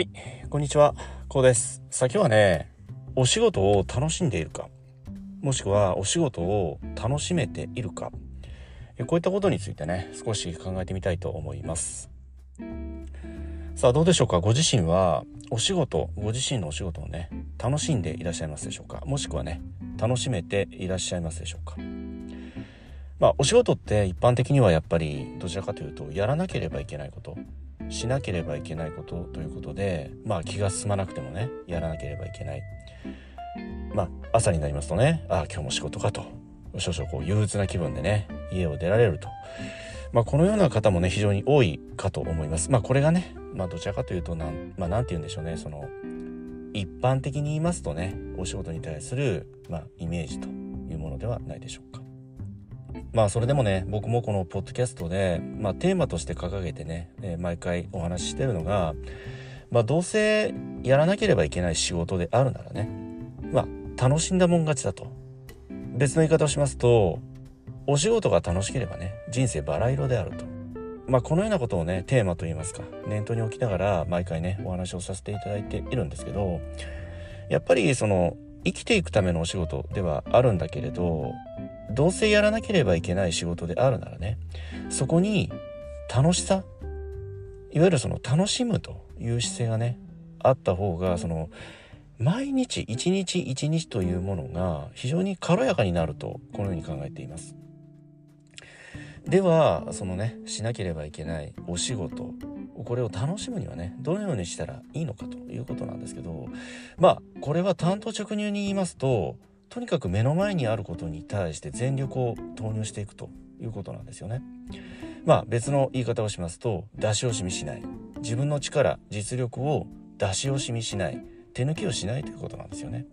はい、こんにちは、こうです。さあ今日はね、お仕事を楽しんでいるか、もしくはお仕事を楽しめているか、こういったことについてね、少し考えてみたいと思います。さあどうでしょうか、ご自身はお仕事、ご自身のお仕事をね、楽しんでいらっしゃいますでしょうか、もしくはね、楽しめていらっしゃいますでしょうか？まあお仕事って一般的にはやっぱりどちらかというとやらなければいけないことしなければいけないことということでまあ気が進まなくてもねやらなければいけない。まあ朝になりますとねああ今日も仕事かと。少々こう憂鬱な気分でね家を出られると。まあこのような方もね非常に多いかと思います。まあこれがねまあどちらかというとなまあなんて言うんでしょうねその一般的に言いますとねお仕事に対するまあイメージというものではないでしょうか。まあそれでもね僕もこのポッドキャストで、まあ、テーマとして掲げてね、え毎回お話ししてるのが、まあ、どうせやらなければいけない仕事であるならねまあ楽しんだもん勝ちだと。別の言い方をしますとお仕事が楽しければね人生バラ色であると。まあこのようなことをねテーマといいますか念頭に置きながら毎回ねお話をさせていただいているんですけどやっぱりその生きていくためのお仕事ではあるんだけれどどうせやらなければいけない仕事であるならねそこに楽しさいわゆるその楽しむという姿勢がねあった方がその毎日一日一日というものが非常に軽やかになるとこのように考えています。ではそのねしなければいけないお仕事これを楽しむにはねどのようにしたらいいのかということなんですけどまあこれは単刀直入に言いますととにかく目の前にあることに対して全力を投入していくということなんですよね。まあ別の言い方をしますと出し惜しみしない自分の力実力を出し惜しみしない手抜きをしないということなんですよね。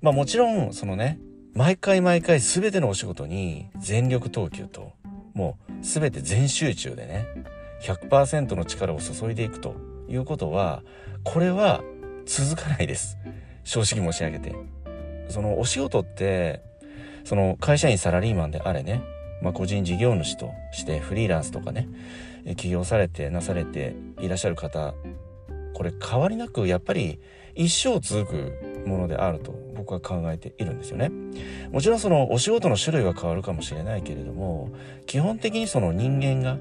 まあもちろんそのね毎回毎回全てのお仕事に全力投球ともう全て全集中でね100%の力を注いでいくということはこれは続かないです正直申し上げてそのお仕事ってその会社員サラリーマンであれね、まあ、個人事業主としてフリーランスとかね起業されてなされていらっしゃる方これ変わりなくやっぱり一生続くものであると僕は考えているんですよね。もちろんそのお仕事の種類は変わるかもしれないけれども基本的にその人間が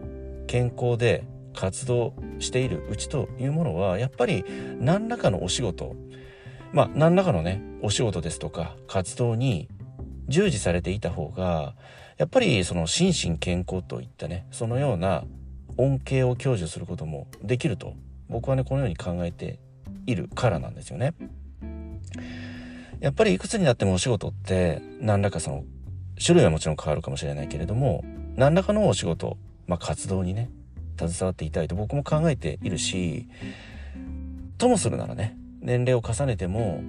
健康で活動しているうちというものはやっぱり何らかのお仕事まあ何らかのねお仕事ですとか活動に従事されていた方がやっぱりその心身健康といったねそのような恩恵を享受することもできると僕はねこのように考えているからなんですよね。やっぱりいくつになってもお仕事って何らかその種類はもちろん変わるかもしれないけれども何らかのお仕事、まあ、活動にね携わっていたいと僕も考えているしともするならね年齢を重ねても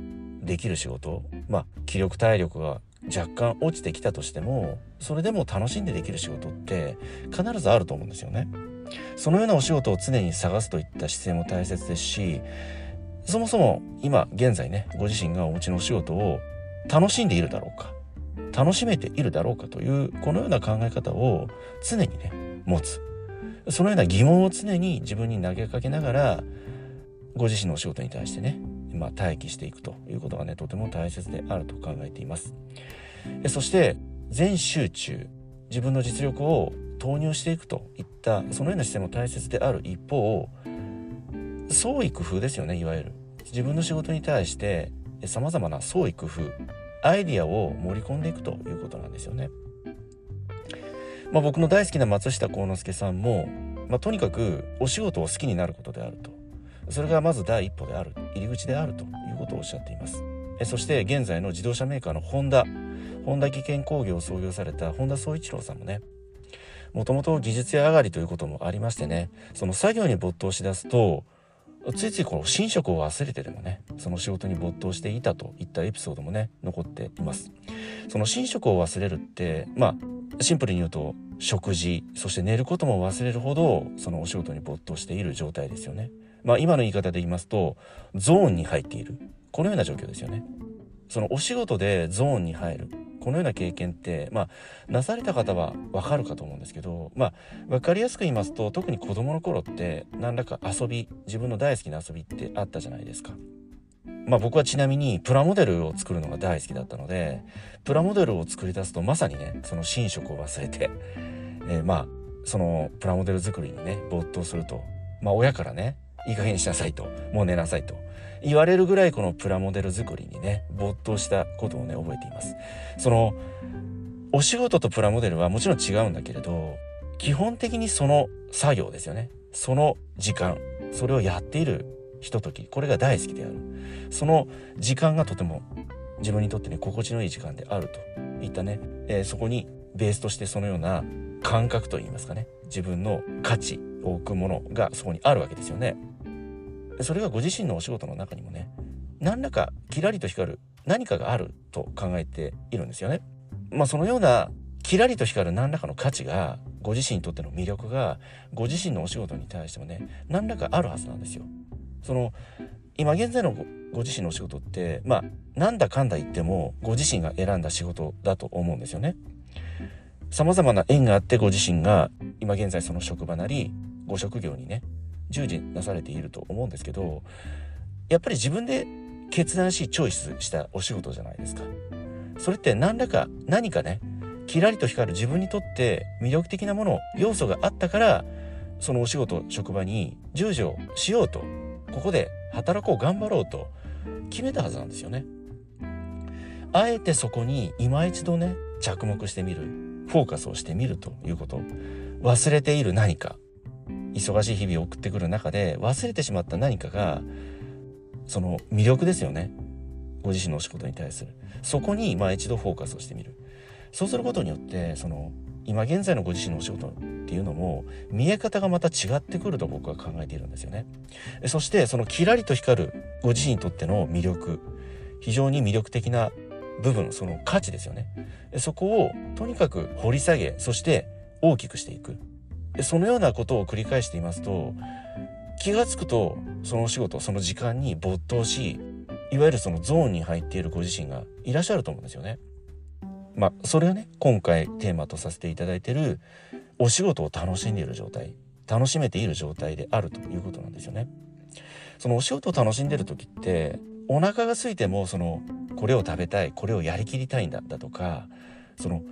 できる仕事まあ気力体力が若干落ちてきたとしてもそれでも楽しんでできる仕事って必ずあると思うんですよね。そのようなお仕事を常に探すといった姿勢も大切ですしそもそも今現在ねご自身がお持ちのお仕事を楽しんでいるだろうか楽しめているだろうかというこのような考え方を常にね持つそのような疑問を常に自分に投げかけながらご自身のお仕事に対してね、まあ、待機していくということがねとても大切であると考えています。そして全集中自分の実力を投入していくといったそのような姿勢も大切である一方創意工夫ですよねいわゆる。自分の仕事に対してさまざまな創意工夫アイディアを盛り込んでいくということなんですよね。まあ、僕の大好きな松下幸之助さんも、まあ、とにかくお仕事を好きになることであると。それがまず第一歩である入り口であるということをおっしゃっています。えそして現在の自動車メーカーのホンダ。ホンダ技研工業を創業された本田宗一郎さんもねもともと技術屋上がりということもありましてねその作業に没頭しだすとついついこの寝食を忘れてでもねその仕事に没頭していたといったエピソードもね残っています。その寝食を忘れるってまあシンプルに言うと食事そして寝ることも忘れるほどそのお仕事に没頭している状態ですよね。まあ今の言い方で言いますとゾーンに入っている。このような状況ですよね。そのお仕事でゾーンに入る。このような経験ってまあなされた方はわかるかと思うんですけどまあ分かりやすく言いますと特に子供の頃って何らか遊び自分の大好きな遊びってあったじゃないですか。まあ僕はちなみにプラモデルを作るのが大好きだったのでプラモデルを作り出すとまさにねその寝食を忘れて、えー、まあそのプラモデル作りにね没頭するとまあ親からねいい加減にしなさいと。もう寝なさいと。言われるぐらいこのプラモデル作りにね没頭したことをね覚えています。そのお仕事とプラモデルはもちろん違うんだけれど基本的にその作業ですよね。その時間。それをやっているひととき。これが大好きである。その時間がとても自分にとってね心地のいい時間であると。いったね、えー、そこにベースとしてそのような感覚といいますかね。自分の価値を置くものがそこにあるわけですよね。それがご自身のお仕事の中にもね何らかキラリと光る何かがあると考えているんですよね。まあそのようなキラリと光る何らかの価値がご自身にとっての魅力がご自身のお仕事に対してもね何らかあるはずなんですよ。その今現在のご自身のお仕事ってまあなんだかんだ言ってもご自身が選んだ仕事だと思うんですよね。様々な縁があってご自身が今現在その職場なりご職業にね従事なされていると思うんですけどやっぱり自分で決断しチョイスしたお仕事じゃないですか。それって何らか何かねキラリと光る自分にとって魅力的なもの要素があったからそのお仕事職場に従事をしようとここで働こう頑張ろうと決めたはずなんですよね。あえてそこに今一度ね着目してみるフォーカスをしてみるということ忘れている何か忙しい日々を送ってくる中で忘れてしまった何かがその魅力ですよね。ご自身のお仕事に対する。そこにまあ一度フォーカスをしてみる。そうすることによってその今現在のご自身のお仕事っていうのも見え方がまた違ってくると僕は考えているんですよね。そしてそのキラリと光るご自身にとっての魅力非常に魅力的な部分その価値ですよね。そこをとにかく掘り下げそして大きくしていく。そのようなことを繰り返していますと気が付くとそのお仕事その時間に没頭しいわゆるそのゾーンに入っているご自身がいらっしゃると思うんですよね。まあそれがね今回テーマとさせていただいてるお仕事を楽しんでいる状態楽しめている状態であるということなんですよね。そのお仕事を楽しんでる時ってお腹が空いてもそのこれを食べたいこれをやりきりたいんだだとかその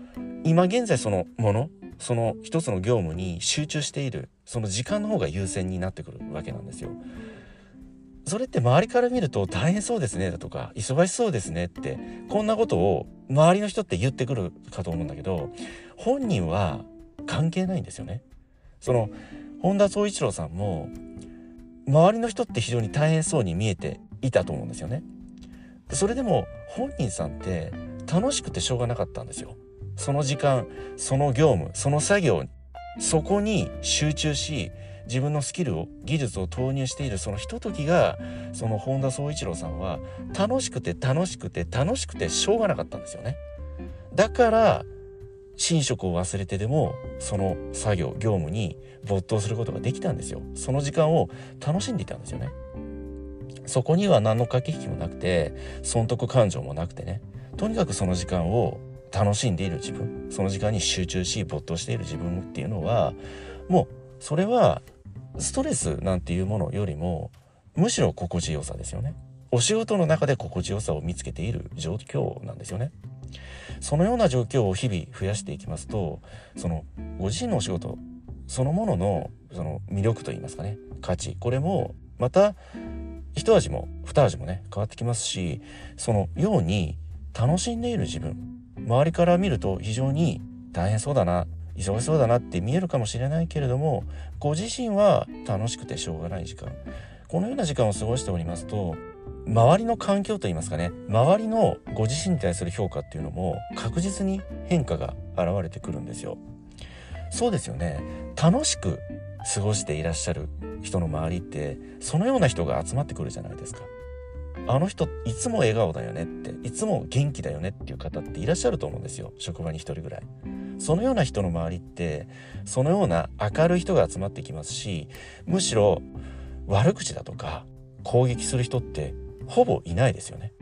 今現在そのものその一つの業務に集中しているその時間の方が優先になってくるわけなんですよ。それって周りから見ると大変そうですねだとか忙しそうですねってこんなことを周りの人って言ってくるかと思うんだけど本人は関係ないんですよね。その本田宗一郎さんも周りの人って非常に大変そうに見えていたと思うんですよね。それでも本人さんって楽しくてしょうがなかったんですよ。その時間その業務その作業そこに集中し自分のスキルを技術を投入しているそのひとときがその本田宗一郎さんは楽しくて楽しくて楽しくてしょうがなかったんですよね。だから寝食を忘れてでもその作業業務に没頭することができたんですよ。その時間を楽しんでいたんですよね。そこには何の駆け引きもなくて損得感情もなくてねとにかくその時間を楽しんでいる自分その時間に集中し没頭している自分っていうのはもうそれはストレスなんていうものよりもむしろ心地よさですよね。お仕事の中で心地よさを見つけている状況なんですよね。そのような状況を日々増やしていきますとそのご自身のお仕事そのもののその魅力といいますかね価値これもまた一味も二味もね変わってきますしそのように楽しんでいる自分周りから見ると非常に大変そうだな忙しそうだなって見えるかもしれないけれどもご自身は楽しくてしょうがない時間。このような時間を過ごしておりますと周りの環境といいますかね周りのご自身に対する評価っていうのも確実に変化が現れてくるんですよ。そうですよね。楽しく過ごしていらっしゃる人の周りってそのような人が集まってくるじゃないですか。あの人いつも笑顔だよねっていつも元気だよねっていう方っていらっしゃると思うんですよ。職場に一人ぐらい。そのような人の周りってそのような明るい人が集まってきますしむしろ悪口だとか攻撃する人ってほぼいないですよね。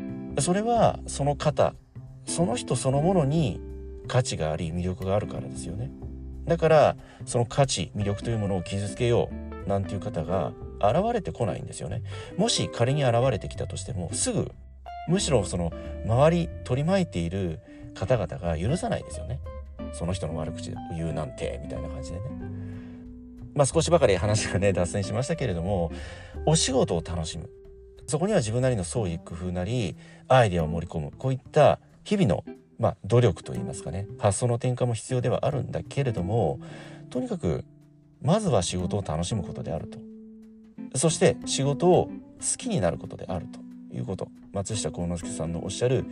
それはその方その人そのものに価値があり魅力があるからですよね。だからその価値魅力というものを傷つけようなんていう方が現れてこないんですよね。もし仮に現れてきたとしてもすぐむしろその周り取り巻いている方々が許さないですよね。その人の悪口を言うなんてみたいな感じでね。まあ少しばかり話がね脱線しましたけれどもお仕事を楽しむ。そこには自分なりの創意工夫なりアイデアを盛り込む。こういった日々のまあ、努力といいますかね。発想の転換も必要ではあるんだけれどもとにかくまずは仕事を楽しむことであると。そして仕事を好きになることであるということ。松下幸之助さんのおっしゃる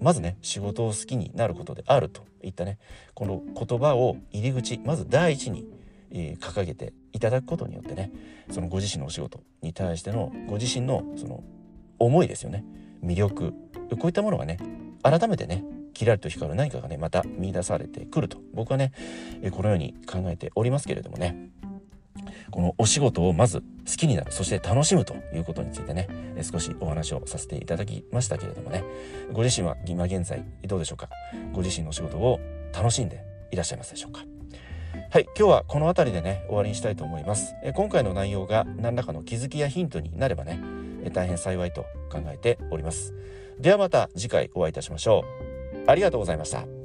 まずね仕事を好きになることであるといったね。この言葉を入り口まず第一に、えー、掲げていただくことによってねそのご自身のお仕事に対してのご自身のその思いですよね。魅力こういったものがね改めてねキラリと光る何かがねまた見出されてくると。僕はねこのように考えておりますけれどもね。このお仕事をまず好きになるそして楽しむということについてね少しお話をさせていただきましたけれどもね。ご自身は今現在どうでしょうか？ご自身のお仕事を楽しんでいらっしゃいますでしょうか？はい今日はこの辺りでね終わりにしたいと思います。今回の内容が何らかの気づきやヒントになればね大変幸いと考えております。ではまた次回お会いいたしましょう。ありがとうございました。